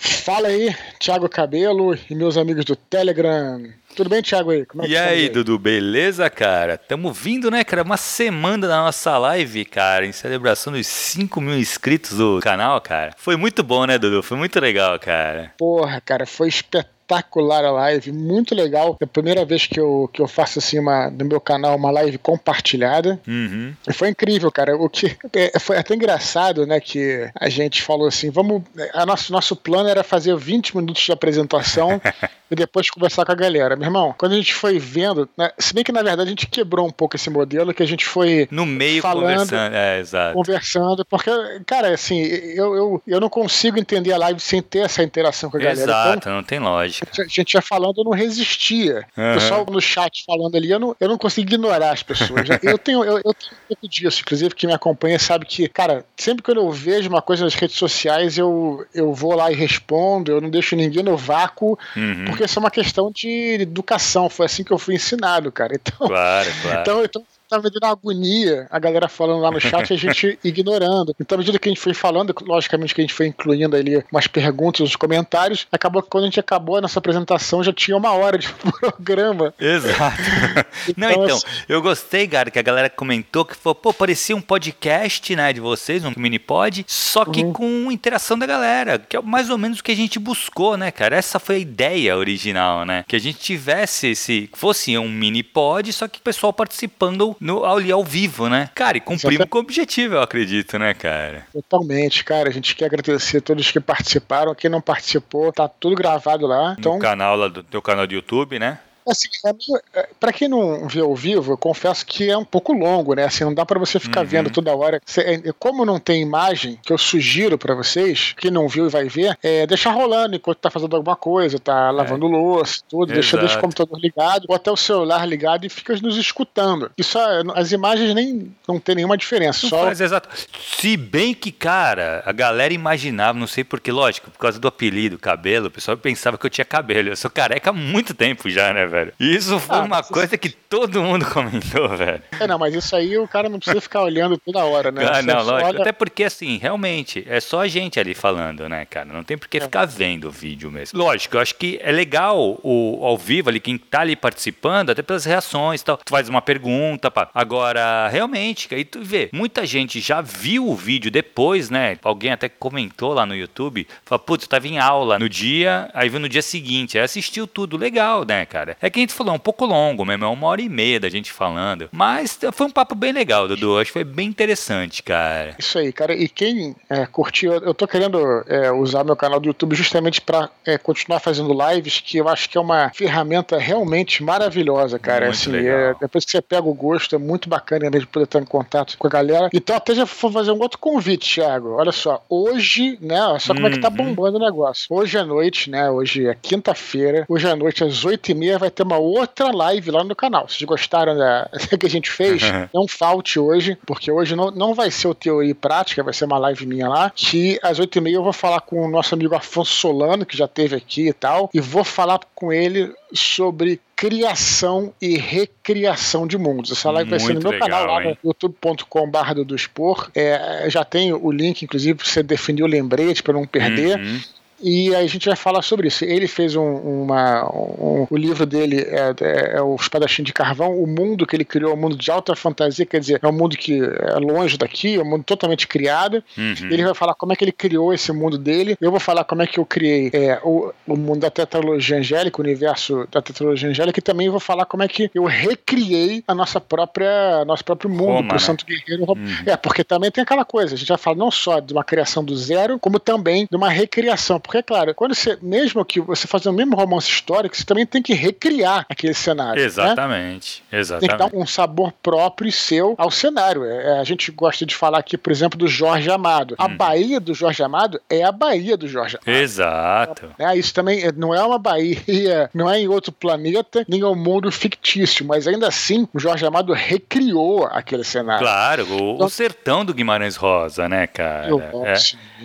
Fala aí, Thiago Cabelo e meus amigos do Telegram. Tudo bem, Thiago? Aí? Como é e aí, Dudu, beleza, cara? Tamo vindo, né, cara? Uma semana da nossa live, cara, em celebração dos 5 mil inscritos do canal, cara. Foi muito bom, né, Dudu? Foi muito legal, cara. Porra, cara, foi espetacular espetacular a live, muito legal. É a primeira vez que eu, que eu faço assim uma, no meu canal uma live compartilhada. Uhum. E foi incrível, cara. O que é, foi até engraçado, né, que a gente falou assim, vamos, a nosso nosso plano era fazer 20 minutos de apresentação e depois conversar com a galera. Meu irmão, quando a gente foi vendo, né, se bem que na verdade a gente quebrou um pouco esse modelo, que a gente foi no meio falando, conversando, é, exato. conversando, porque, cara, assim, eu, eu, eu não consigo entender a live sem ter essa interação com a galera. Exato, então, não tem lógica. A gente ia falando, eu não resistia. Uhum. O pessoal no chat falando ali, eu não, eu não consigo ignorar as pessoas. eu tenho, eu, eu tenho um pouco disso, inclusive, quem me acompanha sabe que, cara, sempre que eu vejo uma coisa nas redes sociais, eu, eu vou lá e respondo, eu não deixo ninguém no vácuo, uhum. porque isso é uma questão de educação. Foi assim que eu fui ensinado, cara. Então, claro, claro. Então, então tava me dando uma agonia, a galera falando lá no chat e a gente ignorando. Então, à medida que a gente foi falando, logicamente que a gente foi incluindo ali umas perguntas, os comentários, acabou que quando a gente acabou a nossa apresentação já tinha uma hora de programa. Exato. então, Não, então, eu gostei, cara, que a galera comentou que falou, pô, parecia um podcast, né, de vocês, um mini pod, só que uhum. com interação da galera, que é mais ou menos o que a gente buscou, né, cara? Essa foi a ideia original, né? Que a gente tivesse esse, fosse um mini pod, só que o pessoal participando no, ali ao vivo, né? Cara, e cumprimos com o objetivo, eu acredito, né, cara? Totalmente, cara. A gente quer agradecer a todos que participaram. Quem não participou, tá tudo gravado lá. Então... No canal lá do teu canal do YouTube, né? Assim, é, para quem não vê ao vivo, eu confesso que é um pouco longo, né? Assim, não dá para você ficar uhum. vendo toda hora. É, como não tem imagem, que eu sugiro para vocês, quem não viu e vai ver, é deixar rolando enquanto tá fazendo alguma coisa, tá lavando é. louça, tudo, deixa, deixa o computador ligado, ou até o celular ligado e fica nos escutando. Isso, as imagens nem não tem nenhuma diferença. Não só... faz, exato. Se bem que, cara, a galera imaginava, não sei porquê, lógico, por causa do apelido, cabelo, o pessoal pensava que eu tinha cabelo. Eu sou careca há muito tempo já, né, velho? Isso foi ah, uma coisa que todo mundo comentou, velho. É, não, mas isso aí o cara não precisa ficar olhando toda hora, né? Ah, não, lógico. Olha... Até porque, assim, realmente, é só a gente ali falando, né, cara? Não tem por que é. ficar vendo o vídeo mesmo. Lógico, eu acho que é legal o ao vivo ali, quem tá ali participando, até pelas reações e tal. Tu faz uma pergunta, pá. Agora, realmente, aí tu vê, muita gente já viu o vídeo depois, né? Alguém até comentou lá no YouTube, falou, putz, eu tava em aula no dia, aí viu no dia seguinte, aí assistiu tudo, legal, né, cara? É que a gente falou, é um pouco longo mesmo, é uma hora e meia da gente falando. Mas foi um papo bem legal, Dudu. Acho que foi bem interessante, cara. Isso aí, cara. E quem é, curtiu, eu tô querendo é, usar meu canal do YouTube justamente para é, continuar fazendo lives, que eu acho que é uma ferramenta realmente maravilhosa, cara. Muito assim, é, depois que você pega o gosto, é muito bacana mesmo poder estar em contato com a galera. Então, até já vou fazer um outro convite, Thiago. Olha só, hoje, né? Só como uhum. é que tá uhum. bombando o negócio. Hoje à noite, né? Hoje é quinta-feira. Hoje à noite, às oito e meia, vai ter ter uma outra live lá no canal. Vocês gostaram da que a gente fez? Não falte hoje, porque hoje não, não vai ser o Teoria e Prática, vai ser uma live minha lá, que às oito e meia eu vou falar com o nosso amigo Afonso Solano, que já teve aqui e tal, e vou falar com ele sobre criação e recriação de mundos. Essa live Muito vai ser no meu legal, canal lá no youtube.com.br do Expor. É, já tem o link, inclusive, para você definir o lembrete para não perder. Uhum. E a gente vai falar sobre isso. Ele fez um, uma. Um, o livro dele é, é, é, o Espadachim de Carvão. O mundo que ele criou é um mundo de alta fantasia, quer dizer, é um mundo que é longe daqui, é um mundo totalmente criado. Uhum. Ele vai falar como é que ele criou esse mundo dele. Eu vou falar como é que eu criei é, o, o mundo da tetralogia angélica, o universo da tetralogia angélica, e também vou falar como é que eu recriei a nossa própria, nosso próprio mundo Roma, pro né? Santo Guerreiro. Uhum. É, porque também tem aquela coisa, a gente vai falar não só de uma criação do zero, como também de uma recriação porque, é claro, quando você, mesmo que você fazer o mesmo romance histórico, você também tem que recriar aquele cenário. Exatamente. Né? Exatamente. Tem que dar um sabor próprio e seu ao cenário. É, é, a gente gosta de falar aqui, por exemplo, do Jorge Amado. A hum. Bahia do Jorge Amado é a Bahia do Jorge Amado. Exato. É, isso também não é uma Bahia, não é em outro planeta, nem é um mundo fictício, mas ainda assim o Jorge Amado recriou aquele cenário. Claro, o, então, o sertão do Guimarães Rosa, né, cara? Eu, é,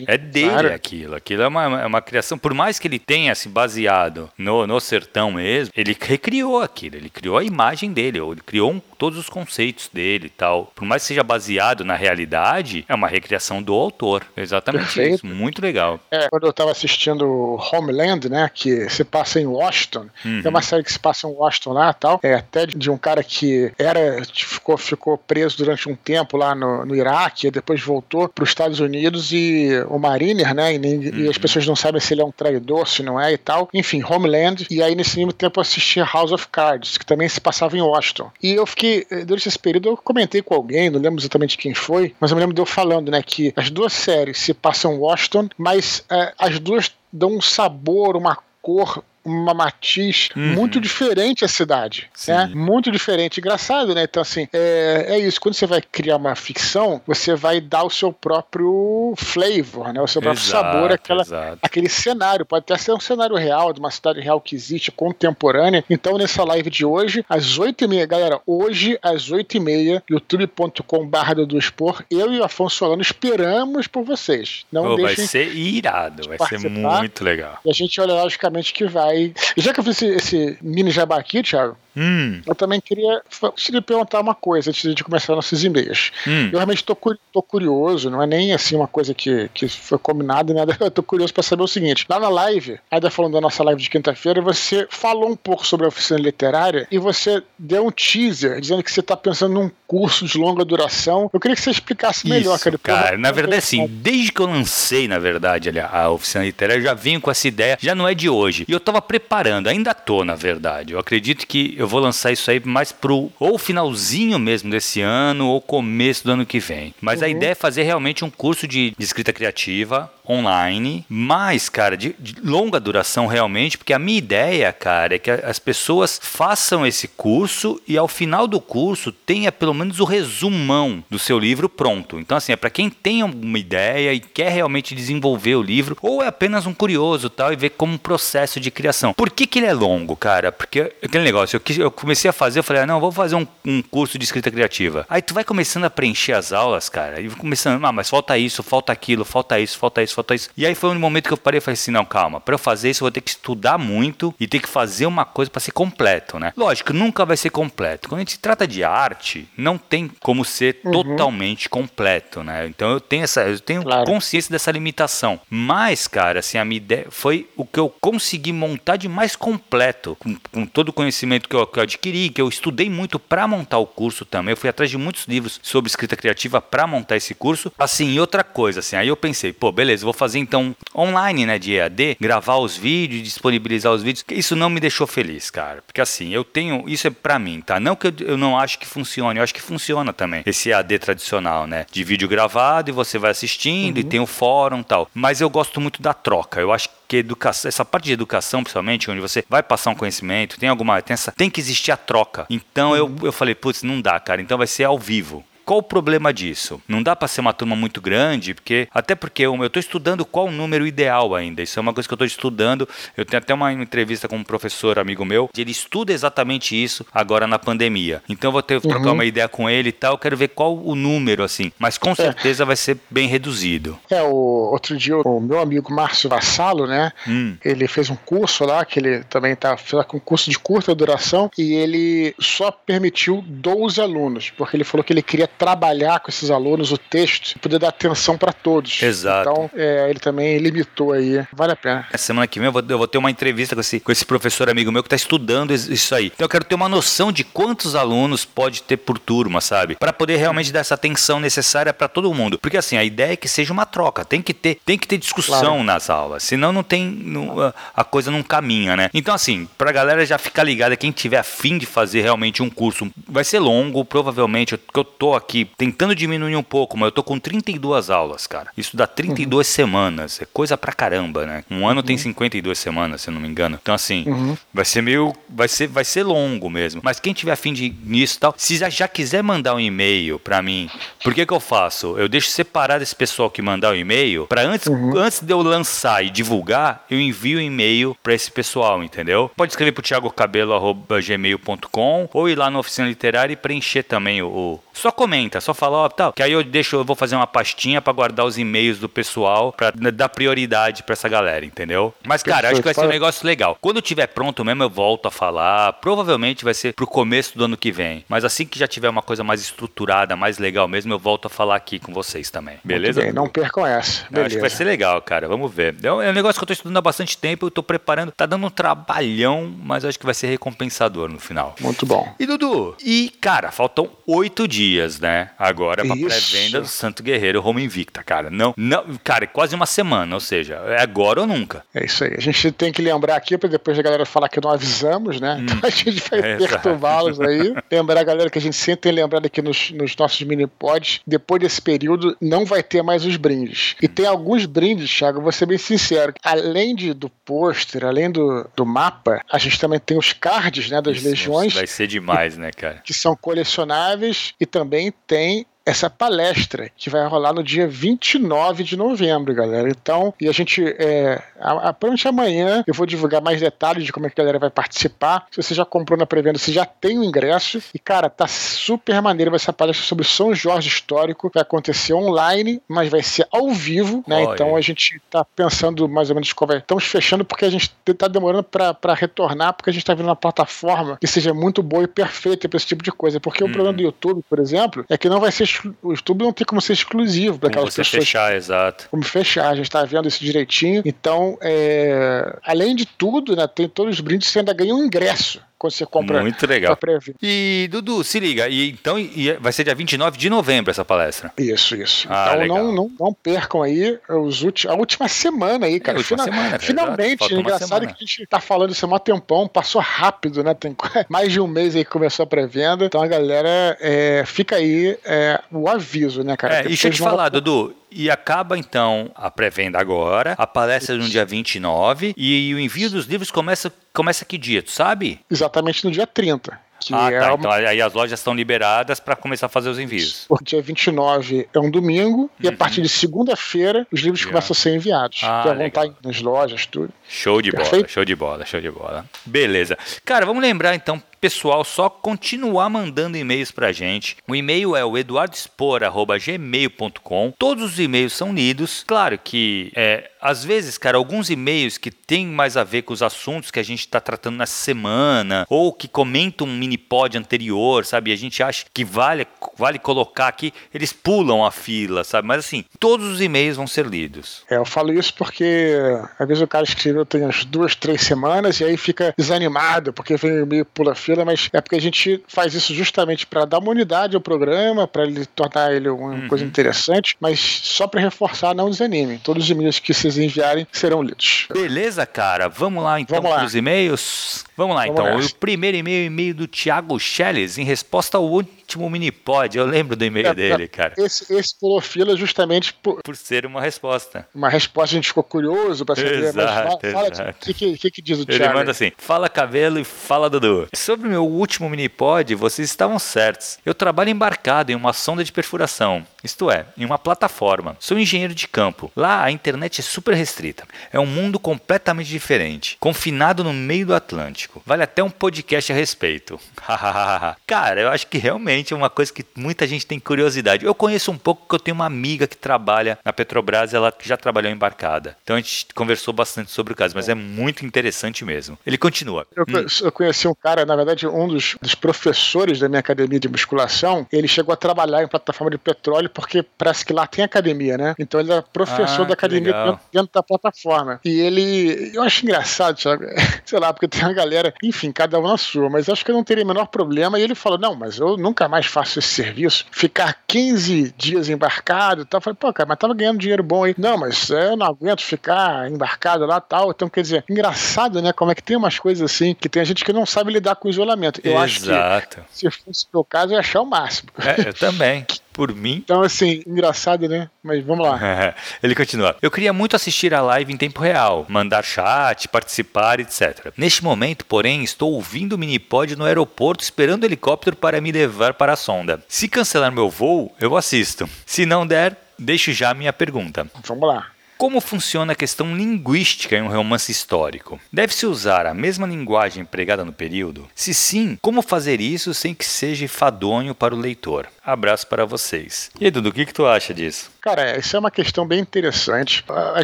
é dele claro. aquilo. Aquilo é uma, é uma criação, por mais que ele tenha se baseado no, no sertão mesmo, ele recriou aquilo, ele criou a imagem dele, ou ele criou um, todos os conceitos dele e tal. Por mais que seja baseado na realidade, é uma recriação do autor. Exatamente Perfeito. isso. Muito legal. É, quando eu estava assistindo Homeland, né, que se passa em Washington, uhum. é uma série que se passa em Washington lá tal, é até de um cara que era, ficou, ficou preso durante um tempo lá no, no Iraque, depois voltou para os Estados Unidos e o Mariner, né, e, uhum. e, as pessoas não sabem se ele é um traidor, se não é e tal. Enfim, Homeland, e aí nesse mesmo tempo eu assisti House of Cards, que também se passava em Washington. E eu fiquei, eh, durante esse período, eu comentei com alguém, não lembro exatamente quem foi, mas eu me lembro de eu falando, né, que as duas séries se passam em Washington, mas é, as duas dão um sabor, uma cor uma matiz uhum. muito diferente à cidade, Sim. né? Muito diferente. Engraçado, né? Então, assim, é, é isso. Quando você vai criar uma ficção, você vai dar o seu próprio flavor, né? O seu próprio exato, sabor àquela, àquele cenário. Pode até ser um cenário real, de uma cidade real que existe, contemporânea. Então, nessa live de hoje, às oito e meia, galera, hoje, às oito e meia, youtube.com barra do Expor, eu e o Afonso Solano esperamos por vocês. Não Pô, deixem vai ser irado, vai ser muito legal. E a gente olha, logicamente, que vai E já que eu fiz esse, esse mini jabá aqui, Thiago, Hum. Eu também queria te perguntar uma coisa antes de começar nossos e-mails. Hum. Eu realmente estou curioso, não é nem assim uma coisa que, que foi combinada nada. Eu tô curioso para saber o seguinte: lá na live, ainda falando da nossa live de quinta-feira, você falou um pouco sobre a oficina literária e você deu um teaser dizendo que você está pensando num curso de longa duração. Eu queria que você explicasse melhor, Isso, cara. cara na verdade, assim, desde que eu lancei, na verdade, a oficina literária, eu já vim com essa ideia, já não é de hoje. E eu estava preparando, ainda tô, na verdade. Eu acredito que eu eu vou lançar isso aí mais pro ou finalzinho mesmo desse ano ou começo do ano que vem. Mas uhum. a ideia é fazer realmente um curso de, de escrita criativa online, mas, cara, de, de, longa duração realmente, porque a minha ideia, cara, é que as pessoas façam esse curso e ao final do curso tenha pelo menos o resumão do seu livro pronto. Então, assim, é para quem tem uma ideia e quer realmente desenvolver o livro, ou é apenas um curioso tal e ver como um processo de criação. Por que, que ele é longo, cara? Porque aquele negócio, eu, eu comecei a fazer, eu falei, ah, não, vou fazer um, um curso de escrita criativa. Aí tu vai começando a preencher as aulas, cara, e começando, ah, mas falta isso, falta aquilo, falta isso, falta isso falta isso. E aí foi um momento que eu parei e falei assim: não, calma, para eu fazer isso eu vou ter que estudar muito e ter que fazer uma coisa para ser completo, né? Lógico, nunca vai ser completo. Quando a gente se trata de arte, não tem como ser uhum. totalmente completo, né? Então eu tenho essa, eu tenho claro. consciência dessa limitação. Mas, cara, assim, a minha ideia foi o que eu consegui montar de mais completo, com, com todo o conhecimento que eu, que eu adquiri, que eu estudei muito para montar o curso também. Eu fui atrás de muitos livros sobre escrita criativa para montar esse curso. Assim, e outra coisa, assim, aí eu pensei, pô, beleza, vou fazer então online, né, de EAD, gravar os vídeos, disponibilizar os vídeos. Isso não me deixou feliz, cara. Porque assim, eu tenho, isso é para mim, tá? Não que eu, eu não acho que funcione, eu acho que funciona também. Esse EAD tradicional, né, de vídeo gravado e você vai assistindo uhum. e tem o fórum, tal. Mas eu gosto muito da troca. Eu acho que educação, essa parte de educação, principalmente, onde você vai passar um conhecimento, tem alguma, tem, essa, tem que existir a troca. Então uhum. eu, eu falei, putz, não dá, cara. Então vai ser ao vivo. Qual o problema disso? Não dá para ser uma turma muito grande, porque até porque eu estou estudando qual o número ideal ainda. Isso é uma coisa que eu estou estudando. Eu tenho até uma entrevista com um professor amigo meu, ele estuda exatamente isso agora na pandemia. Então eu vou ter que trocar uhum. uma ideia com ele e tal. Eu quero ver qual o número assim, mas com é. certeza é. vai ser bem reduzido. É, o outro dia o meu amigo Márcio Vassalo, né? Hum. Ele fez um curso lá que ele também tá com um curso de curta duração e ele só permitiu 12 alunos, porque ele falou que ele queria trabalhar com esses alunos o texto, poder dar atenção para todos. Exato. Então, é, ele também limitou aí. Vale a pena. Essa semana que vem eu vou, eu vou ter uma entrevista com esse, com esse professor amigo meu que está estudando isso aí. Então, eu quero ter uma noção de quantos alunos pode ter por turma, sabe? Para poder realmente dar essa atenção necessária para todo mundo. Porque, assim, a ideia é que seja uma troca. Tem que ter, tem que ter discussão claro. nas aulas. Senão, não tem. Não, a coisa não caminha, né? Então, assim, pra galera já ficar ligada, quem tiver afim de fazer realmente um curso, vai ser longo, provavelmente, que eu tô aqui aqui tentando diminuir um pouco, mas eu tô com 32 aulas, cara. Isso dá 32 uhum. semanas. É coisa pra caramba, né? Um ano uhum. tem 52 semanas, se eu não me engano. Então, assim, uhum. vai ser meio. Vai ser, vai ser longo mesmo. Mas quem tiver afim de nisso e tal, se já, já quiser mandar um e-mail pra mim, por que que eu faço? Eu deixo separado esse pessoal que mandar o um e-mail, pra antes, uhum. antes de eu lançar e divulgar, eu envio um e-mail pra esse pessoal, entendeu? Pode escrever pro thiagocabelo.gmail.com ou ir lá na oficina literária e preencher também o, o só comenta só fala, ó, tal, que aí eu deixo, eu vou fazer uma pastinha para guardar os e-mails do pessoal, para dar prioridade para essa galera, entendeu? Mas, cara, acho que vai ser um negócio legal. Quando tiver pronto mesmo, eu volto a falar. Provavelmente vai ser pro começo do ano que vem. Mas assim que já tiver uma coisa mais estruturada, mais legal mesmo, eu volto a falar aqui com vocês também. Beleza? Bem, não percam essa. Beleza. Acho que vai ser legal, cara. Vamos ver. É um, é um negócio que eu tô estudando há bastante tempo, eu tô preparando. Tá dando um trabalhão, mas acho que vai ser recompensador no final. Muito bom. E Dudu, e cara, faltam oito dias, né? Agora pra pré-venda do Santo Guerreiro Home Invicta, cara. Não, não, cara, é quase uma semana, ou seja, é agora ou nunca. É isso aí. A gente tem que lembrar aqui, para depois a galera falar que não avisamos, né? Hum. Então a gente vai é, perturbá-los aí. Lembrar a galera que a gente sempre tem lembrado aqui nos, nos nossos mini pods, depois desse período, não vai ter mais os brindes. E tem alguns brindes, Thiago, vou ser bem sincero. Além de, do pôster, além do, do mapa, a gente também tem os cards, né, das Isso, legiões. Vai ser demais, né, cara? Que são colecionáveis e também tem essa palestra que vai rolar no dia 29 de novembro, galera. Então, e a gente, é, a, a, amanhã eu vou divulgar mais detalhes de como é que a galera vai participar. Se você já comprou na pré-venda, você já tem o ingresso. E, cara, tá super maneiro. Vai ser a palestra sobre São Jorge Histórico. Vai acontecer online, mas vai ser ao vivo, né? Olha. Então a gente tá pensando mais ou menos qual vai. Estamos fechando porque a gente tá demorando para retornar, porque a gente tá vendo uma plataforma que seja muito boa e perfeita para esse tipo de coisa. Porque hum. o problema do YouTube, por exemplo, é que não vai ser o YouTube não tem como ser exclusivo para aquelas você pessoas. fechar, exato. Como fechar, a gente está vendo isso direitinho. Então, é, além de tudo, né, tem todos os brindes, você ainda ganha um ingresso quando você compra. Muito legal. E, Dudu, se liga, e, então e vai ser dia 29 de novembro essa palestra. Isso, isso. Ah, então não, não, não, percam aí os ulti, a última semana aí, cara. É, Final, semana. Finalmente, é engraçado que a gente tá falando isso há um tempão, passou rápido, né? Tem mais de um mês aí que começou a pré-venda. Então a galera é, fica aí é, o aviso, né, cara? É, e deixa eu te falar, Dudu, e acaba então a pré-venda agora, a palestra no dia 29 e o envio dos livros começa, começa que dia, tu sabe? Exatamente no dia 30. ah, é tá. Uma... Então aí as lojas estão liberadas para começar a fazer os envios. O dia 29 é um domingo uhum. e a uhum. partir de segunda-feira os livros yeah. começam a ser enviados. Ah, já vão estar nas lojas, tudo. Show de Perfeito? bola, show de bola, show de bola. Beleza. Cara, vamos lembrar então pessoal só continuar mandando e-mails pra gente. O e-mail é o eduardospor.gmail.com. Todos os e-mails são lidos. Claro que, é, às vezes, cara, alguns e-mails que tem mais a ver com os assuntos que a gente está tratando nessa semana, ou que comentam um mini pod anterior, sabe? A gente acha que vale, vale colocar aqui, eles pulam a fila, sabe? Mas assim, todos os e-mails vão ser lidos. É, eu falo isso porque às vezes o cara escreveu tem as duas, três semanas e aí fica desanimado porque vem o e-mail pula a mas é porque a gente faz isso justamente para dar uma unidade ao programa, para ele tornar ele uma uhum. coisa interessante, mas só para reforçar, não desanime. Todos os e-mails que vocês enviarem serão lidos. Beleza, cara. Vamos lá então Vamos lá. para os e-mails. Vamos lá Vamos então. Nessa. O primeiro e-mail é e-mail do Thiago Schelles, em resposta ao último mini pod. Eu lembro do e-mail é, dele, cara. Esse, esse pulou fila justamente por... por ser uma resposta. Uma resposta, a gente ficou curioso para saber. Exato, fala, o que, que, que, diz o Ele Thiago? Ele manda assim: fala cabelo e fala Dudu. Sobre o meu último mini pod, vocês estavam certos. Eu trabalho embarcado em uma sonda de perfuração, isto é, em uma plataforma. Sou engenheiro de campo. Lá a internet é super restrita. É um mundo completamente diferente, confinado no meio do Atlântico. Vale até um podcast a respeito. Cara, eu acho que realmente é uma coisa que muita gente tem curiosidade. Eu conheço um pouco porque eu tenho uma amiga que trabalha na Petrobras, ela já trabalhou embarcada. Então a gente conversou bastante sobre o caso, mas é muito interessante mesmo. Ele continua. Eu, hum. eu conheci um cara, na verdade, um dos, dos, professores da minha academia de musculação, ele chegou a trabalhar em plataforma de petróleo porque parece que lá tem academia, né? Então ele é professor ah, da academia dentro, dentro, da plataforma. E ele, eu acho engraçado, sabe? sei lá, porque tem uma galera, enfim, cada um na sua, mas acho que eu não teria o menor problema. E ele falou: não, mas eu nunca mais faço esse serviço. Ficar 15 dias embarcado e tal. Eu falei, pô, cara, mas tava ganhando dinheiro bom aí. Não, mas eu não aguento ficar embarcado lá tal. Então, quer dizer, engraçado, né? Como é que tem umas coisas assim que tem gente que não sabe lidar com o isolamento. Eu Exato. acho que se fosse o meu caso, eu ia achar o máximo. É, eu também. por mim. Então, assim, engraçado, né? Mas vamos lá. Ele continua. Eu queria muito assistir a live em tempo real, mandar chat, participar, etc. Neste momento, porém, estou ouvindo o Minipod no aeroporto esperando o helicóptero para me levar para a sonda. Se cancelar meu voo, eu assisto. Se não der, deixo já a minha pergunta. Vamos lá. Como funciona a questão linguística em um romance histórico? Deve-se usar a mesma linguagem empregada no período? Se sim, como fazer isso sem que seja fadonho para o leitor? Abraço para vocês. E aí, Dudu, o que, que tu acha disso? Cara, isso é uma questão bem interessante. A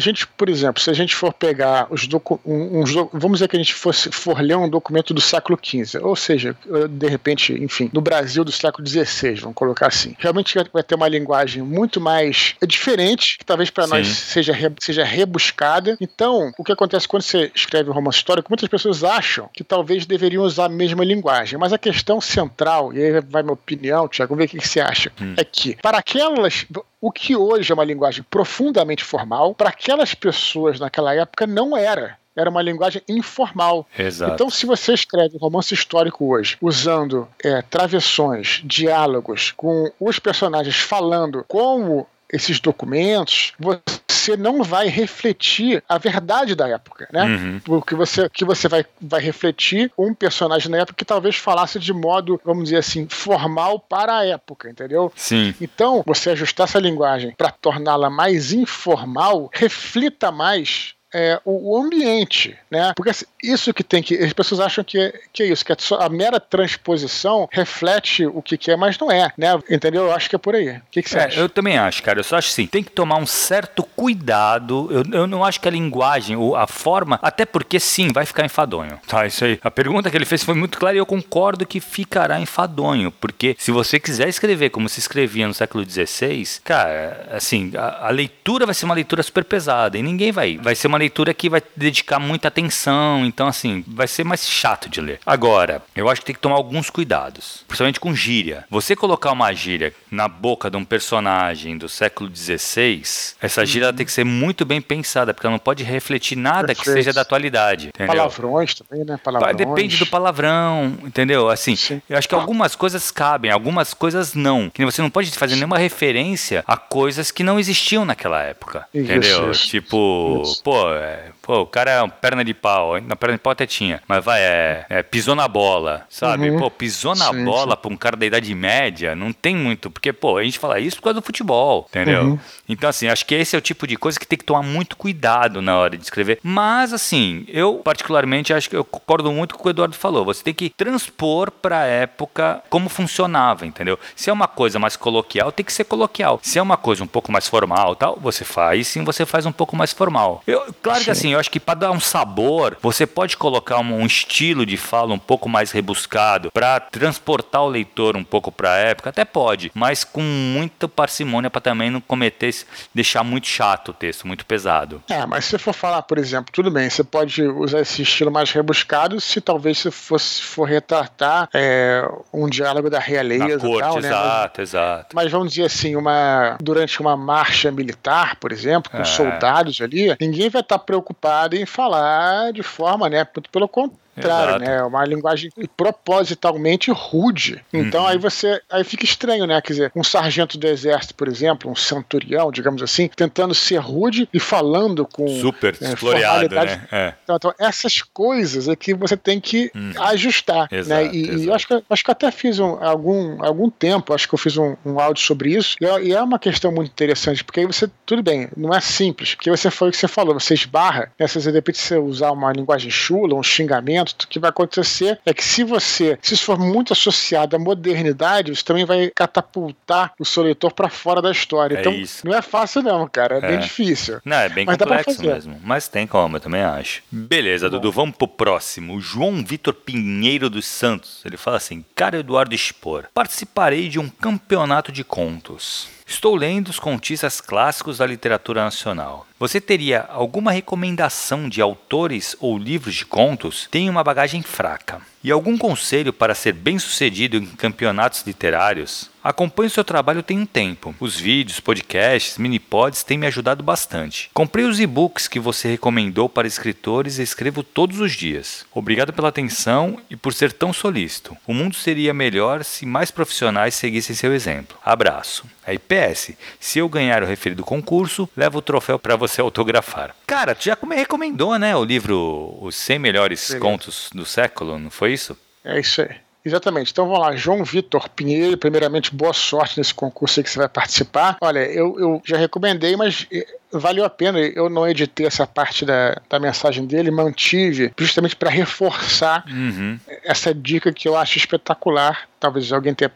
gente, por exemplo, se a gente for pegar os documentos, vamos dizer que a gente fosse for ler um documento do século XV, ou seja, de repente, enfim, no Brasil do século XVI, vamos colocar assim, realmente vai ter uma linguagem muito mais diferente, que talvez para nós seja, seja rebuscada. Então, o que acontece quando você escreve um romance histórico, muitas pessoas acham que talvez deveriam usar a mesma linguagem, mas a questão central, e aí vai minha opinião, Tiago, vamos ver o que você acha, hum. é que para aquelas o que hoje é uma linguagem profundamente formal, para aquelas pessoas naquela época não era era uma linguagem informal. Exato. Então, se você escreve um romance histórico hoje, usando é, travessões, diálogos, com os personagens falando como esses documentos, você não vai refletir a verdade da época, né? Uhum. Porque você que você vai, vai refletir um personagem na época que talvez falasse de modo, vamos dizer assim, formal para a época, entendeu? Sim. Então, você ajustar essa linguagem para torná-la mais informal, reflita mais é, o, o, ambiente, né? Porque assim, isso que tem que. As pessoas acham que é, que é isso, que a, a mera transposição reflete o que, que, é, mas não é, né? Entendeu? Eu acho que é por aí. O que, que você é, acha? Eu também acho, cara. Eu só acho assim, tem que tomar um certo cuidado. Eu, eu não acho que a linguagem, a forma, até porque sim, vai ficar enfadonho. Tá, isso aí. A pergunta que ele fez foi muito clara e eu concordo que ficará enfadonho, porque se você quiser escrever como se escrevia no século XVI, cara, assim, a, a leitura vai ser uma leitura super pesada e ninguém vai. Vai ser uma leitura que vai dedicar muita atenção, então assim, vai ser mais chato de ler. Agora, eu acho que tem que tomar alguns cuidados, principalmente com gíria. Você colocar uma gíria na boca de um personagem do século XVI, essa gíria uhum. tem que ser muito bem pensada, porque ela não pode refletir nada Perfeito. que seja da atualidade. Entendeu? Palavrões também, né? Palavrões. Depende do palavrão, entendeu? Assim, Sim. eu acho que algumas coisas cabem, algumas coisas não. Que você não pode fazer nenhuma referência a coisas que não existiam naquela época. Isso, entendeu? Isso. Tipo, isso. pô, é, pô, o cara é uma perna de pau, na perna de pau até tinha, mas vai, é, é pisou na bola, sabe? Uhum. Pô, pisou na sim, bola sim. pra um cara da idade média, não tem muito, porque, pô, a gente fala isso por causa do futebol, entendeu? Uhum. Então, assim, acho que esse é o tipo de coisa que tem que tomar muito cuidado na hora de escrever. Mas, assim, eu particularmente acho que eu concordo muito com o que o Eduardo falou. Você tem que transpor pra época como funcionava, entendeu? Se é uma coisa mais coloquial, tem que ser coloquial. Se é uma coisa um pouco mais formal tal, você faz, sim, você faz um pouco mais formal. Eu, claro sim. que assim, eu acho que para dar um sabor, você pode colocar um, um, estilo de fala um pouco mais rebuscado para transportar o leitor um pouco para a época, até pode, mas com muita parcimônia para também não cometer, deixar muito chato o texto, muito pesado. É, mas se for falar, por exemplo, tudo bem, você pode usar esse estilo mais rebuscado se talvez se fosse for retratar é, um diálogo da realeza corte, tal, né? Exato, mas, exato. Mas vamos dizer assim, uma durante uma marcha militar, por exemplo, com é. soldados ali, ninguém vai estar preocupado em falar de forma, né? Pelo contrário contrário, Exato. né? É uma linguagem propositalmente rude. Então uhum. aí você aí fica estranho, né? Quer dizer, um sargento do exército, por exemplo, um centurião, digamos assim, tentando ser rude e falando com super é, floreado, né? É. Então, então, essas coisas é que você tem que uhum. ajustar, né? exato, né? E, e, eu acho que acho que até fiz um, algum algum tempo, acho que eu fiz um, um áudio sobre isso e é, e é, uma questão muito interessante porque aí você tudo bem, não é simples, porque você foi o que você falou, você esbarra, né? Se de repente você usar uma linguagem chula, um xingamento o que vai acontecer é que se você, se isso for muito associado à modernidade, isso também vai catapultar o seu leitor para fora da história. É então, isso. não é fácil não, cara, é, é, bem difícil. Não, é bem Mas complexo mesmo. Mas tem como, eu também acho. Beleza, Bom. Dudu, vamos pro próximo. João Vitor Pinheiro dos Santos. Ele fala assim: Cara Eduardo Expor, participarei de um campeonato de contos. Estou lendo os contistas clássicos da literatura nacional. Você teria alguma recomendação de autores ou livros de contos? Tem uma bagagem fraca. E algum conselho para ser bem-sucedido em campeonatos literários? Acompanho seu trabalho tem um tempo. Os vídeos, podcasts, mini-pods têm me ajudado bastante. Comprei os e-books que você recomendou para escritores e escrevo todos os dias. Obrigado pela atenção e por ser tão solícito. O mundo seria melhor se mais profissionais seguissem seu exemplo. Abraço. Aí, PS, se eu ganhar o referido concurso, levo o troféu para você autografar. Cara, tu já me recomendou, né, o livro Os 100 Melhores Beleza. Contos do Século, não foi isso? É isso aí. Exatamente. Então vamos lá, João Vitor Pinheiro, primeiramente boa sorte nesse concurso aí que você vai participar. Olha, eu, eu já recomendei, mas valeu a pena. Eu não editei essa parte da, da mensagem dele, mantive justamente para reforçar uhum. essa dica que eu acho espetacular talvez alguém tenha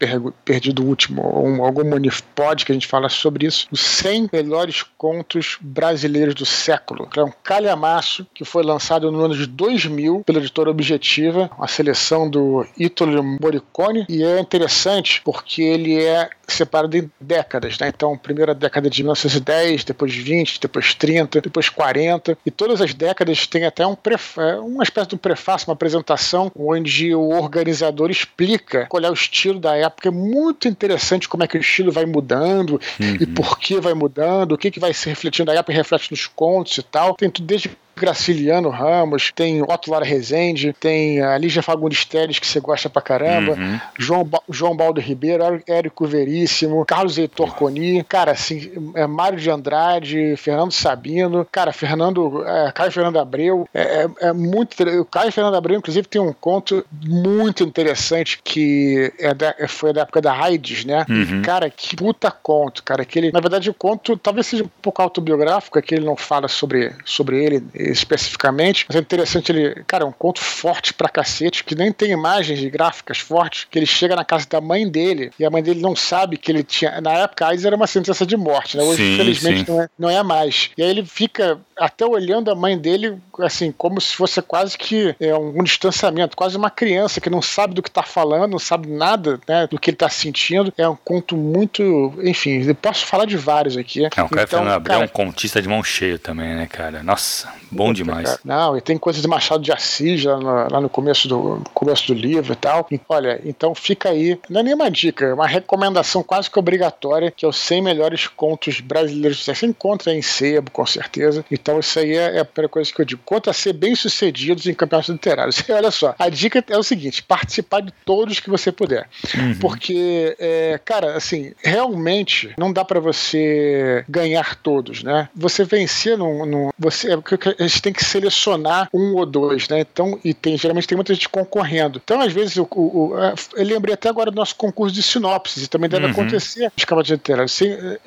perdido o último, um, algum monipod que a gente fala sobre isso, os 100 melhores contos brasileiros do século. É um calhamaço que foi lançado no ano de 2000 pela editora Objetiva, uma seleção do Ítalo Morricone, e é interessante porque ele é separado em décadas, né? Então, primeira década de 1910, depois 20, depois 30, depois 40, e todas as décadas tem até um é, uma espécie de um prefácio, uma apresentação, onde o organizador explica qual é o estilo da época. É muito interessante como é que o estilo vai mudando uhum. e por que vai mudando, o que, que vai se refletindo da época e reflete nos contos e tal. Tem tudo desde Graciliano Ramos, tem Otto Lara Rezende, tem a Lígia Fagundes Teles, que você gosta pra caramba, uhum. João, ba João Baldo Ribeiro, Érico Veríssimo, Carlos Heitor Coni, cara, assim, é Mário de Andrade, Fernando Sabino, cara, Fernando, é, Caio Fernando Abreu, é, é, é muito. O Caio Fernando Abreu, inclusive, tem um conto muito interessante que é da, foi da época da AIDS, né? Uhum. Cara, que puta conto, cara. Que ele, na verdade, o conto talvez seja um pouco autobiográfico, é que ele não fala sobre, sobre ele especificamente, mas é interessante ele, cara, é um conto forte pra cacete, que nem tem imagens e gráficas fortes, que ele chega na casa da mãe dele e a mãe dele não sabe que ele tinha. Na época, a AIDS era uma sentença de morte, né? Hoje, sim, infelizmente, sim. Não, é, não é mais. E aí ele fica até olhando a mãe dele, assim, como se fosse quase que é, um, um distanciamento, quase uma criança que não sabe do que tá falando, não sabe nada né, do que ele tá sentindo. É um conto muito. Enfim, eu posso falar de vários aqui. É, o cara então, Fernando Abreu é um contista de mão cheia também, né, cara? Nossa, Bom demais. Cara. Não, e tem coisas de Machado de Assis lá no, lá no começo, do, começo do livro e tal. E, olha, então fica aí, não é nenhuma dica, é uma recomendação quase que obrigatória, que é os 100 melhores contos brasileiros. Você encontra em sebo, com certeza. Então isso aí é, é a primeira coisa que eu digo. Quanto a ser bem-sucedidos em campeonatos literários. E olha só, a dica é o seguinte, participar de todos que você puder. Uhum. Porque, é, cara, assim, realmente não dá para você ganhar todos, né? Você vencer num... num você, é a gente tem que selecionar um ou dois, né? Então, e tem, geralmente tem muita gente concorrendo. Então, às vezes, o, o, o eu lembrei até agora do nosso concurso de sinopses, e também deve uhum. acontecer nos cavalos literários.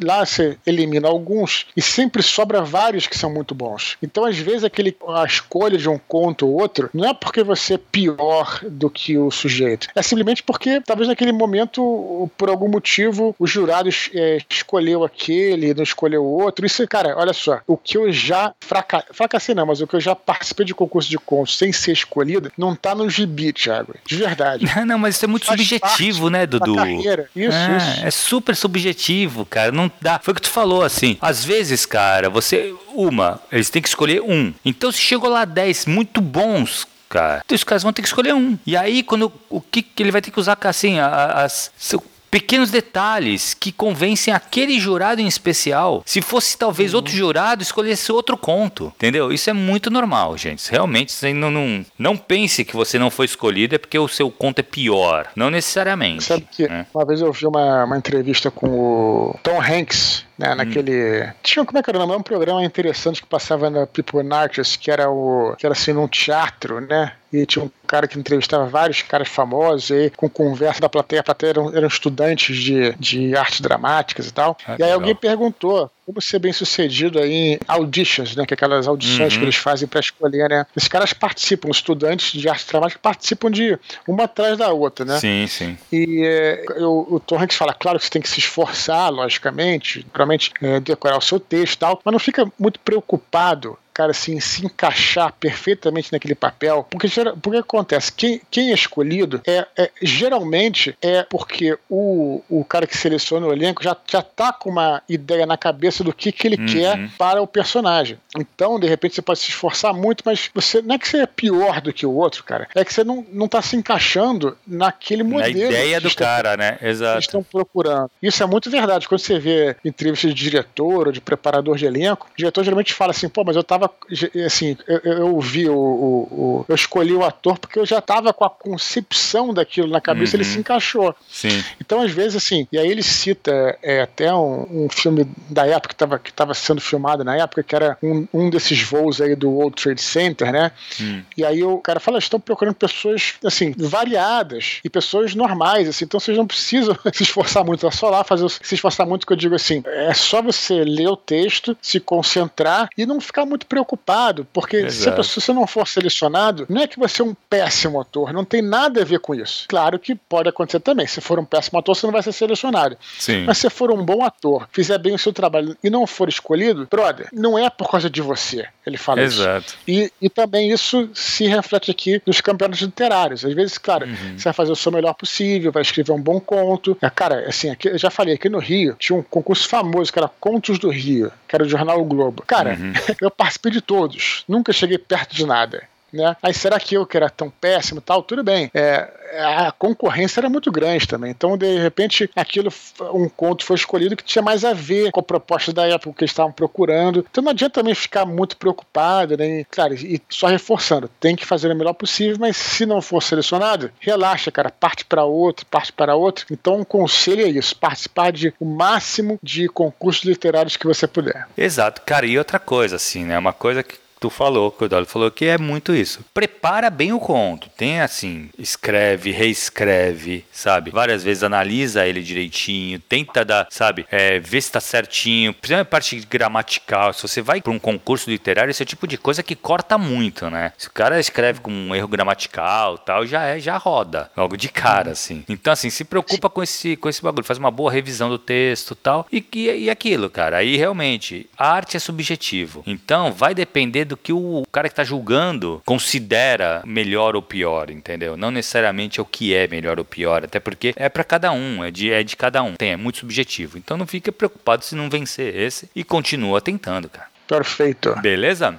Lá você elimina alguns e sempre sobra vários que são muito bons. Então, às vezes, aquele, a escolha de um conto ou outro não é porque você é pior do que o sujeito. É simplesmente porque, talvez naquele momento, por algum motivo, o jurado é, escolheu aquele, não escolheu o outro. Isso, cara, olha só, o que eu já fraca, fracassei assim não, mas o que eu já participei de concurso de contos sem ser escolhido, não tá no gibi, Thiago. De verdade. Não, não mas isso é muito Faz subjetivo, né, Dudu? Carreira. Isso, é, isso. É super subjetivo, cara. Não dá. Foi o que tu falou, assim. Às vezes, cara, você. Uma, eles têm que escolher um. Então, se chegou lá 10 muito bons, cara. Então os caras vão ter que escolher um. E aí, quando o que, que ele vai ter que usar, assim, as, as pequenos detalhes que convencem aquele jurado em especial. Se fosse talvez uhum. outro jurado, escolhesse outro conto, entendeu? Isso é muito normal, gente. Realmente, você não, não, não pense que você não foi escolhido é porque o seu conto é pior. Não necessariamente. Sabe que né? uma vez eu vi uma, uma entrevista com o Tom Hanks, né, hum. naquele. Tinha, como é que era o nome? Um programa interessante que passava na People Artists, que era o. que era assim num teatro, né? E tinha um cara que entrevistava vários caras famosos, e aí, com conversa da plateia, a plateia eram, eram estudantes de, de artes dramáticas e tal. Ah, e aí legal. alguém perguntou como ser bem sucedido aí em auditions, né? Que é aquelas audições uhum. que eles fazem para escolher, né? Esses caras participam, estudantes de arte dramática participam de uma atrás da outra, né? Sim, sim. E é, eu, o Tom Hanks fala, claro que você tem que se esforçar, logicamente, realmente é, decorar o seu texto e tal, mas não fica muito preocupado cara assim se encaixar perfeitamente naquele papel, porque porque acontece quem, quem é escolhido é, é, geralmente é porque o, o cara que seleciona o elenco já já tá com uma ideia na cabeça do que que ele uhum. quer para o personagem. Então, de repente você pode se esforçar muito, mas você não é que você é pior do que o outro, cara. É que você não não tá se encaixando naquele modelo. Na ideia do estão, cara, né? Exato. estão procurando. Isso é muito verdade. Quando você vê entrevistas de diretor ou de preparador de elenco, o diretor geralmente fala assim: "Pô, mas eu tava tava, assim, eu, eu vi o, o, o, Eu escolhi o ator porque eu já tava com a concepção daquilo na cabeça, uhum. ele se encaixou. Sim. Então, às vezes, assim, e aí ele cita é, até um, um, filme da época que tava, que tava sendo filmado na época, que era um, um desses voos aí do World Trade Center, né? Hum. E aí o cara fala, estão procurando pessoas, assim, variadas e pessoas normais, assim, então vocês não precisam se esforçar muito, é só lá fazer, se esforçar muito, que eu digo assim, é só você ler o texto, se concentrar e não ficar muito preocupado, porque Exato. se, se você não for selecionado, não é que você é um péssimo ator, não tem nada a ver com isso. Claro que pode acontecer também, se for um péssimo ator, você não vai ser selecionado. Sim. Mas se for um bom ator, fizer bem o seu trabalho e não for escolhido, brother, não é por causa de você, ele fala Exato. isso. E, e também isso se reflete aqui nos campeonatos literários. Às vezes, claro, uhum. você vai fazer o seu melhor possível, vai escrever um bom conto. Cara, assim, aqui, eu já falei, aqui no Rio tinha um concurso famoso que era Contos do Rio, que era do jornal o Globo. Cara, uhum. eu participei de todos, nunca cheguei perto de nada. Né? Aí será que eu que era tão péssimo tal? Tudo bem. É, a concorrência era muito grande também. Então, de repente, aquilo, um conto foi escolhido que tinha mais a ver com a proposta da época que eles estavam procurando. Então não adianta também ficar muito preocupado, né? Claro, e só reforçando, tem que fazer o melhor possível, mas se não for selecionado, relaxa, cara, parte para outro, parte para outro. Então, um conselho é isso: participar de o máximo de concursos literários que você puder. Exato, cara, e outra coisa, assim, né? Uma coisa que tu falou, que o Dolly falou que é muito isso. Prepara bem o conto. Tem assim, escreve, reescreve, sabe? Várias vezes analisa ele direitinho, tenta dar, sabe? É, ver se tá certinho. Principalmente a parte gramatical. Se você vai para um concurso literário, esse é o tipo de coisa que corta muito, né? Se o cara escreve com um erro gramatical tal, já é, já roda. Logo de cara, assim. Então, assim, se preocupa com esse, com esse bagulho. Faz uma boa revisão do texto tal. E, e, e aquilo, cara. Aí realmente, a arte é subjetivo. Então, vai depender do que o cara que está julgando considera melhor ou pior, entendeu? Não necessariamente é o que é melhor ou pior, até porque é para cada um, é de, é de cada um, tem, é muito subjetivo. Então não fica preocupado se não vencer esse e continua tentando, cara. Perfeito. Beleza?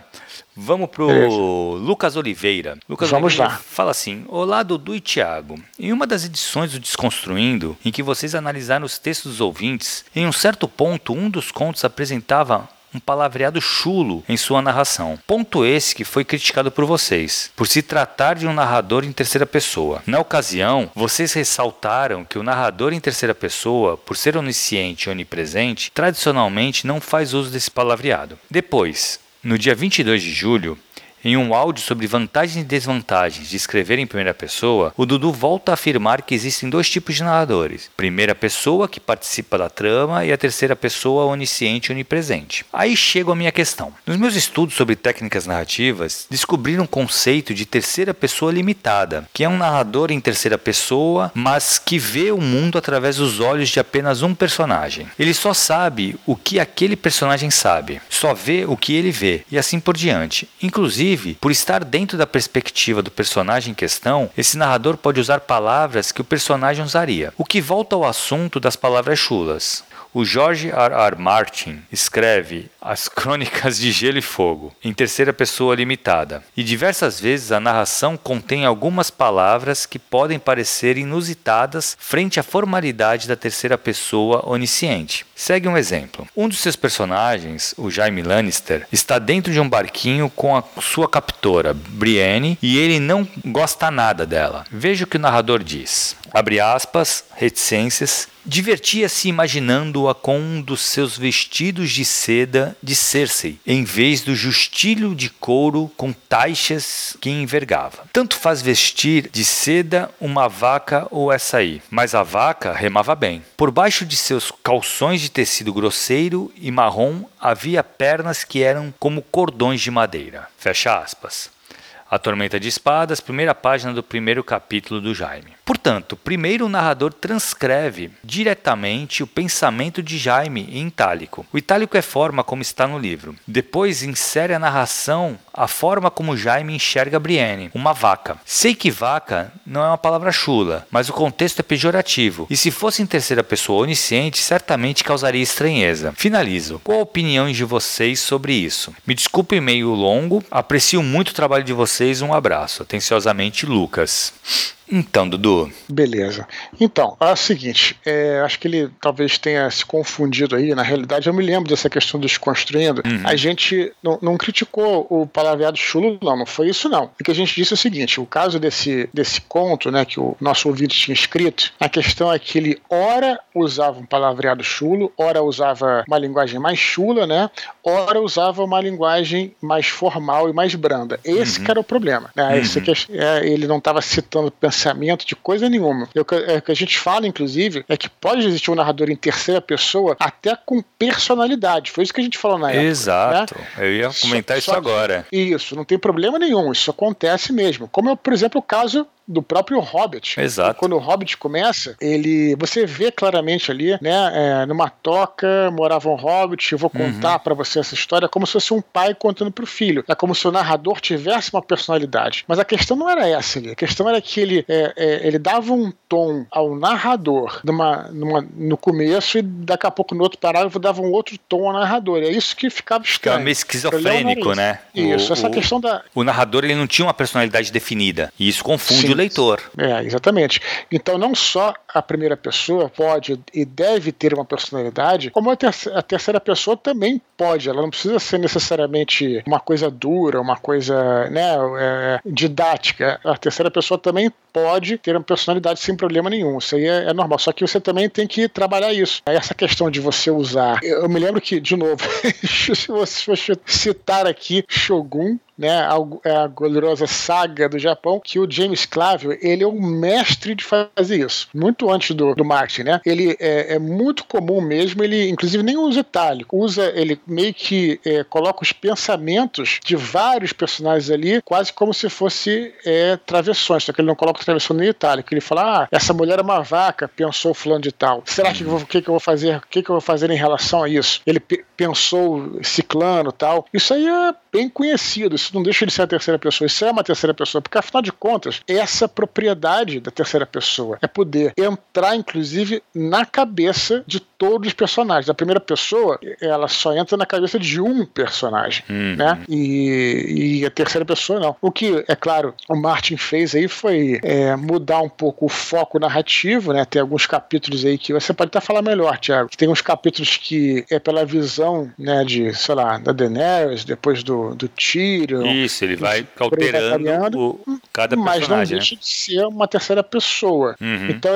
Vamos pro Beleza. Lucas Oliveira. Lucas Vamos Oliveira lá. fala assim: Olá, Dudu e Thiago. Em uma das edições do Desconstruindo, em que vocês analisaram os textos dos ouvintes, em um certo ponto, um dos contos apresentava um palavreado chulo em sua narração. Ponto esse que foi criticado por vocês, por se tratar de um narrador em terceira pessoa. Na ocasião, vocês ressaltaram que o narrador em terceira pessoa, por ser onisciente e onipresente, tradicionalmente não faz uso desse palavreado. Depois, no dia 22 de julho, em um áudio sobre vantagens e desvantagens de escrever em primeira pessoa, o Dudu volta a afirmar que existem dois tipos de narradores: primeira pessoa, que participa da trama, e a terceira pessoa, onisciente e onipresente. Aí chega a minha questão. Nos meus estudos sobre técnicas narrativas, descobri um conceito de terceira pessoa limitada, que é um narrador em terceira pessoa, mas que vê o mundo através dos olhos de apenas um personagem. Ele só sabe o que aquele personagem sabe, só vê o que ele vê, e assim por diante. Inclusive, Inclusive, por estar dentro da perspectiva do personagem em questão, esse narrador pode usar palavras que o personagem usaria. O que volta ao assunto das palavras chulas. O George R. R. Martin escreve As Crônicas de Gelo e Fogo em terceira pessoa limitada, e diversas vezes a narração contém algumas palavras que podem parecer inusitadas frente à formalidade da terceira pessoa onisciente. Segue um exemplo. Um dos seus personagens, o Jaime Lannister, está dentro de um barquinho com a sua captora, Brienne, e ele não gosta nada dela. Veja o que o narrador diz. Abre aspas, reticências, Divertia-se imaginando-a com um dos seus vestidos de seda de Cersei, em vez do justilho de couro com taixas que envergava. Tanto faz vestir de seda uma vaca ou essa aí, mas a vaca remava bem. Por baixo de seus calções de tecido grosseiro e marrom havia pernas que eram como cordões de madeira. Fecha aspas. A Tormenta de Espadas, primeira página do primeiro capítulo do Jaime. Portanto, primeiro o narrador transcreve diretamente o pensamento de Jaime em itálico. O itálico é forma como está no livro. Depois insere a narração a forma como Jaime enxerga Brienne, uma vaca. Sei que vaca não é uma palavra chula, mas o contexto é pejorativo, e se fosse em terceira pessoa onisciente, certamente causaria estranheza. Finalizo. Qual a opinião de vocês sobre isso? Me desculpe meio longo, aprecio muito o trabalho de vocês, um abraço. Atenciosamente, Lucas. Então, Dudu. Beleza. Então, é o seguinte, é, acho que ele talvez tenha se confundido aí. Na realidade, eu me lembro dessa questão dos construindo. Uhum. A gente não, não, criticou o palavreado chulo, não, não foi isso, não. O que a gente disse é o seguinte: o caso desse, desse conto, né, que o nosso ouvinte tinha escrito, a questão é que ele, ora, usava um palavreado chulo, ora, usava uma linguagem mais chula, né, ora, usava uma linguagem mais formal e mais branda. Esse uhum. era o problema. Né? Uhum. Esse, é, ele não estava citando pensamento de coisa nenhuma. O que, é, que a gente fala, inclusive, é que pode existir um narrador em terceira pessoa até com personalidade. Foi isso que a gente falou na época. Exato. Né? Eu ia comentar só, isso só agora. Isso, não tem problema nenhum. Isso acontece mesmo. Como é, por exemplo, o caso do próprio Hobbit. Exato. Quando o Hobbit começa, ele, você vê claramente ali, né, é, numa toca morava um Hobbit. Eu vou contar uhum. para você essa história como se fosse um pai contando pro filho. É como se o narrador tivesse uma personalidade. Mas a questão não era essa ali. A questão era que ele, é, é, ele dava um tom ao narrador numa, numa, no começo e daqui a pouco no outro parágrafo dava um outro tom ao narrador. É isso que ficava estranho. Ficava meio esquizofrênico, né? Isso, o, essa o, questão da. O narrador ele não tinha uma personalidade definida. E isso confunde Sim. o É, exatamente. Então, não só a primeira pessoa pode e deve ter uma personalidade, como a, ter a terceira pessoa também pode. Ela não precisa ser necessariamente uma coisa dura, uma coisa né, é, didática. A terceira pessoa também pode ter uma personalidade sem problema nenhum. Isso aí é, é, normal. Só que você também tem que trabalhar isso. Essa questão de você usar. Eu me lembro que, de novo, se você citar aqui Shogun, né, a, é a gloriosa saga do Japão, que o James Clavell, ele é um mestre de fazer isso. Muito antes do, do Martin, né? Ele é, é muito comum mesmo, ele inclusive nem usa itálico, usa, ele meio que é, coloca os pensamentos de vários personagens ali, quase como se fosse é, travessões, só que ele não coloca travessão nem itálico. Ele fala, ah, essa mulher é uma vaca, pensou fulano de tal. Será que o que, que eu vou fazer? O que, que eu vou fazer em relação a isso? Ele pensou ciclano tal. Isso aí é bem conhecido, isso não deixa de ser a terceira pessoa, isso é uma terceira pessoa, porque afinal de contas, essa propriedade da terceira pessoa é poder entrar, inclusive, na cabeça de todos os personagens. A primeira pessoa, ela só entra na cabeça de um personagem, uhum. né? E, e, a terceira pessoa não. O que, é claro, o Martin fez aí foi é, mudar um pouco o foco narrativo, né? Tem alguns capítulos aí que você pode até falar melhor, Thiago. Tem uns capítulos que é pela visão, né, de, sei lá, da Daenerys, depois do, do Tyrion. Isso, ele vai alterando o, cada personagem. Mas não deixa né? de ser uma terceira pessoa. Uhum. Então,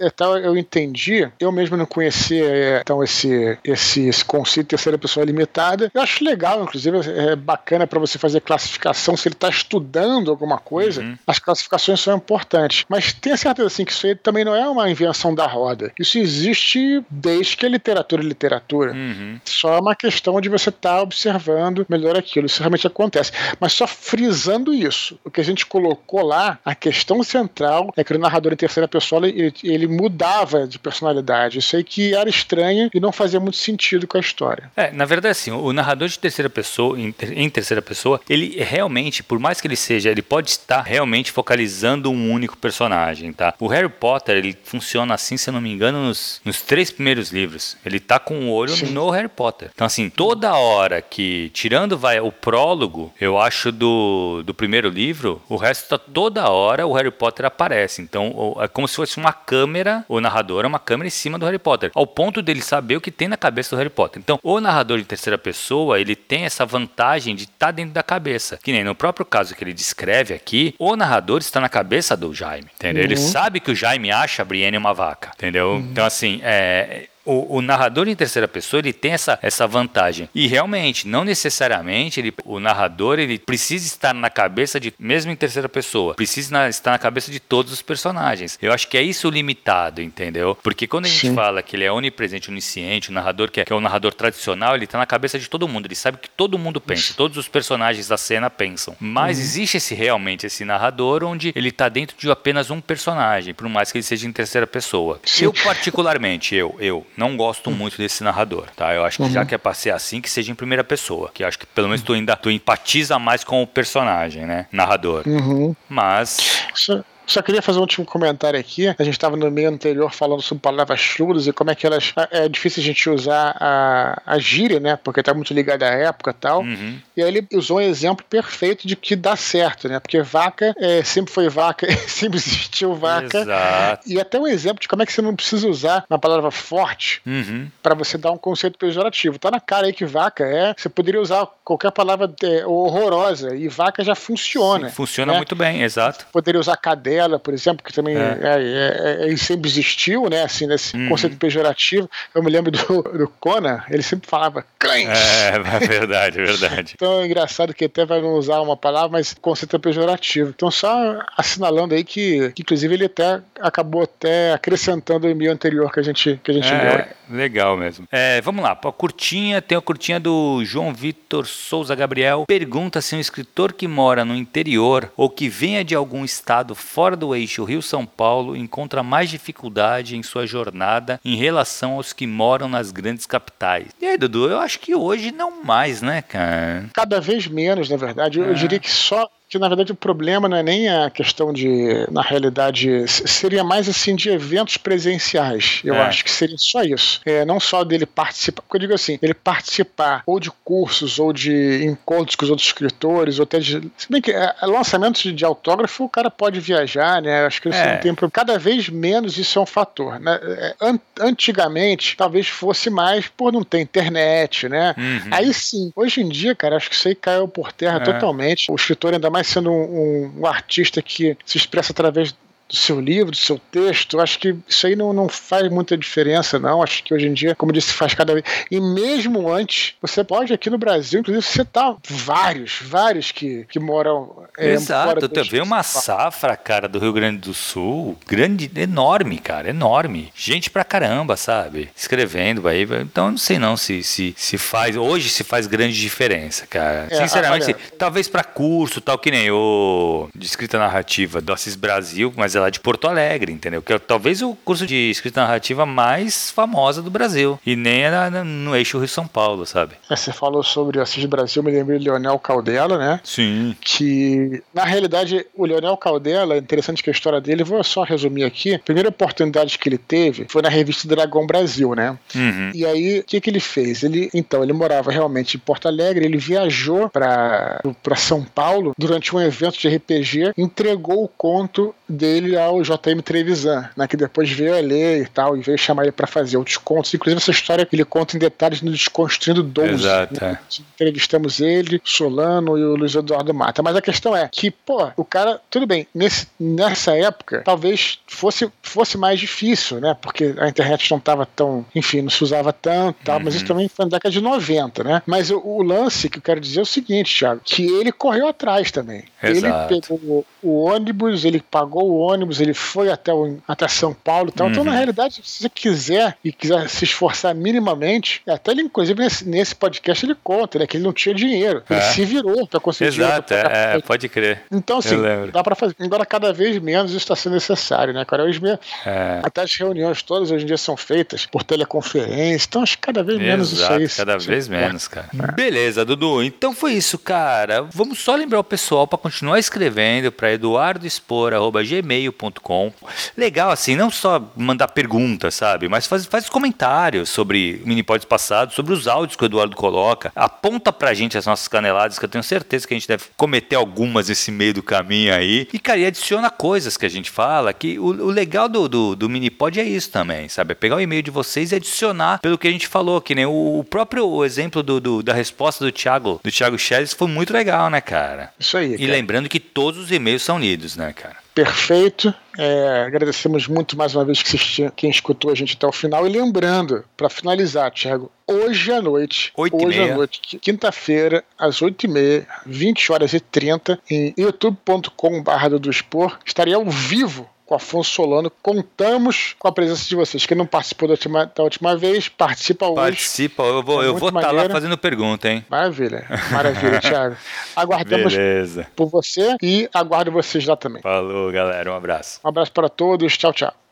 então eu entendi, eu mesmo não conhecia então esse, esse, esse conceito de terceira pessoa limitada. Eu acho legal, inclusive, é bacana para você fazer classificação. Se ele está estudando alguma coisa, uhum. as classificações são importantes. Mas tenha certeza assim, que isso aí também não é uma invenção da roda. Isso existe desde que a literatura é literatura. Uhum. Só é uma questão de você estar tá observando melhor aquilo. Isso realmente acontece. Mas só frisando isso, o que a gente colocou lá, a questão central é que o narrador em terceira pessoa ele, ele mudava de personalidade. Isso aí que era estranha e não fazia muito sentido com a história. É, na verdade, assim, o narrador de terceira pessoa, em, em terceira pessoa, ele realmente, por mais que ele seja, ele pode estar realmente focalizando um único personagem, tá? O Harry Potter, ele funciona assim, se eu não me engano, nos, nos três primeiros livros. Ele tá com o olho Sim. no Harry Potter. Então, assim, toda hora que, tirando vai o prólogo, eu acho do, do primeiro livro, o resto tá toda hora o Harry Potter aparece. Então, é como se fosse uma câmera, o narrador é uma câmera em cima do Harry Potter. Ao ponto dele saber o que tem na cabeça do Harry Potter. Então, o narrador de terceira pessoa, ele tem essa vantagem de estar tá dentro da cabeça. Que nem no próprio caso que ele descreve aqui, o narrador está na cabeça do Jaime, entendeu? Uhum. Ele sabe que o Jaime acha a Brienne uma vaca, entendeu? Uhum. Então, assim, é, o, o, narrador em terceira pessoa ele tem essa, essa vantagem e realmente não necessariamente ele, o narrador ele precisa estar na cabeça de mesmo em terceira pessoa precisa na, estar na cabeça de todos os personagens eu acho que é isso limitado entendeu porque quando a gente Sim. fala que ele é onipresente onisciente o narrador que é, que é o narrador tradicional ele está na cabeça de todo mundo ele sabe que todo mundo pensa todos os personagens da cena pensam mas uhum. existe esse realmente esse narrador onde ele está dentro de apenas um personagem por mais que ele seja em terceira pessoa Sim. eu particularmente eu eu não gosto hum. muito desse narrador, tá? Eu acho que uhum. já que é pra ser assim, que seja em primeira pessoa. Que acho que pelo menos tu ainda tu empatiza mais com o personagem, né? Narrador. Uhum. Mas. Isso, Só queria fazer um último comentário aqui. A gente estava no meio anterior falando sobre palavras chulas e como é que elas. É, é difícil a gente usar a, a gíria, né? Porque está muito ligada à época e tal. Uhum. E aí ele usou um exemplo perfeito de que dá certo, né? Porque vaca é, sempre foi vaca, sempre existiu vaca. Exato. E até um exemplo de como é que você não precisa usar uma palavra forte uhum. para você dar um conceito pejorativo. Tá na cara aí que vaca é. Você poderia usar qualquer palavra é, horrorosa e vaca já funciona. Sim, funciona né? muito bem, exato. Poderia usar cadeia dela, por exemplo, que também é. É, é, é sempre existiu, né? Assim, nesse uhum. conceito pejorativo. Eu me lembro do, do Conan, ele sempre falava cães. É, é verdade, é verdade. então é engraçado que até vai não usar uma palavra, mas conceito é pejorativo. Então, só assinalando aí que, que inclusive, ele até acabou até acrescentando o e-mail anterior que a gente, que a gente é, leu. Legal mesmo. É, vamos lá, a curtinha, tem a curtinha do João Vitor Souza Gabriel. Pergunta se um escritor que mora no interior ou que venha de algum estado fora fora do eixo Rio-São Paulo encontra mais dificuldade em sua jornada em relação aos que moram nas grandes capitais. E aí, Dudu, eu acho que hoje não mais, né, cara? Cada vez menos, na verdade. Eu, é. eu diria que só que na verdade o problema não é nem a questão de, na realidade, seria mais assim de eventos presenciais. Eu é. acho que seria só isso. É, não só dele participar, porque eu digo assim, ele participar ou de cursos ou de encontros com os outros escritores, ou até de. Se bem que é, lançamentos de autógrafo, o cara pode viajar, né? Acho que isso é. não tem problema. Cada vez menos isso é um fator. Né? É, antigamente, talvez fosse mais por não ter internet, né? Uhum. Aí sim, hoje em dia, cara, acho que isso aí caiu por terra é. totalmente. O escritor ainda mais mais sendo um, um, um artista que se expressa através do seu livro, do seu texto. Acho que isso aí não, não faz muita diferença, não. Acho que hoje em dia, como eu disse, faz cada vez. E mesmo antes, você pode aqui no Brasil, inclusive, citar vários, vários que, que moram. É, Exato, vê uma safra, cara, do Rio Grande do Sul, grande, enorme, cara, enorme. Gente pra caramba, sabe? Escrevendo aí. Então, eu não sei não se, se, se faz. Hoje se faz grande diferença, cara. É, Sinceramente, olha... talvez para curso, tal que nem o de escrita narrativa do Assis Brasil, mas ela lá de Porto Alegre, entendeu? Que é talvez o curso de escrita narrativa mais famosa do Brasil. E nem era no eixo Rio-São Paulo, sabe? É, você falou sobre o Assis Brasil, me lembrei de Leonel Caldela, né? Sim. Que, na realidade, o Leonel Caldela, interessante que a história dele, vou só resumir aqui. A primeira oportunidade que ele teve foi na revista Dragão Brasil, né? Uhum. E aí, o que, que ele fez? Ele, então, ele morava realmente em Porto Alegre, ele viajou para São Paulo durante um evento de RPG, entregou o conto dele ao JM Trevisan, né, que depois veio a ler e tal, e veio chamar ele para fazer outros contos. Inclusive, essa história ele conta em detalhes no Desconstruindo 12. Exato. Né? É. Entrevistamos ele, Solano e o Luiz Eduardo Mata. Mas a questão é que, pô, o cara, tudo bem, nesse, nessa época, talvez fosse, fosse mais difícil, né? Porque a internet não estava tão, enfim, não se usava tanto tal, uhum. mas isso uhum. também foi na década de 90, né? Mas o, o, lance que eu quero dizer é o seguinte, Thiago, que ele correu atrás também. Exato. Ele pegou o ônibus, ele pagou o ônibus ônibus, ele foi até, o, até São Paulo e tal. Uhum. Então, na uhum. realidade, se você quiser e quiser se esforçar minimamente, até ele, inclusive, nesse, nesse podcast ele conta, né? Que ele não tinha dinheiro. Ele é. se virou pra conseguir Exato, é, é, pode crer. Então, assim, dá pra fazer. Agora, cada vez menos isso está sendo necessário, né, cara? Hoje mesmo, é. até as reuniões todas hoje em dia são feitas por teleconferência, então acho que cada vez menos Exato, isso aí. Cada vez menos, cara. É. Beleza, Dudu. Então foi isso, cara. Vamos só lembrar o pessoal para continuar escrevendo para eduardoespor.gmail gmail.com. Legal, assim, não só mandar perguntas, sabe? Mas faz, faz comentários sobre mini-pods passados, sobre os áudios que o Eduardo coloca. Aponta pra gente as nossas caneladas, que eu tenho certeza que a gente deve cometer algumas nesse meio do caminho aí. E, cara, e adiciona coisas que a gente fala, que o, o legal do, do, do mini-pod é isso também, sabe? É pegar o e-mail de vocês e adicionar pelo que a gente falou, que nem o, o próprio exemplo do, do, da resposta do Thiago, do Thiago Chelles foi muito legal, né, cara? Isso aí. E lembrando que todos os e-mails são lidos, né, cara? Perfeito. É, agradecemos muito mais uma vez que quem escutou a gente até o final. E lembrando, para finalizar, Thiago, hoje à noite, hoje à noite, quinta-feira, às 8h30, 20 horas e 30, em youtube.com.br do Expor, estarei ao vivo com Afonso Solano. Contamos com a presença de vocês. Quem não participou da última, da última vez, participa hoje. Participa, eu vou, é eu vou estar tá lá fazendo pergunta, hein? Maravilha, maravilha, Thiago. Aguardamos Beleza. por você e aguardo vocês lá também. Falou, galera, um abraço. Um abraço para todos, tchau, tchau.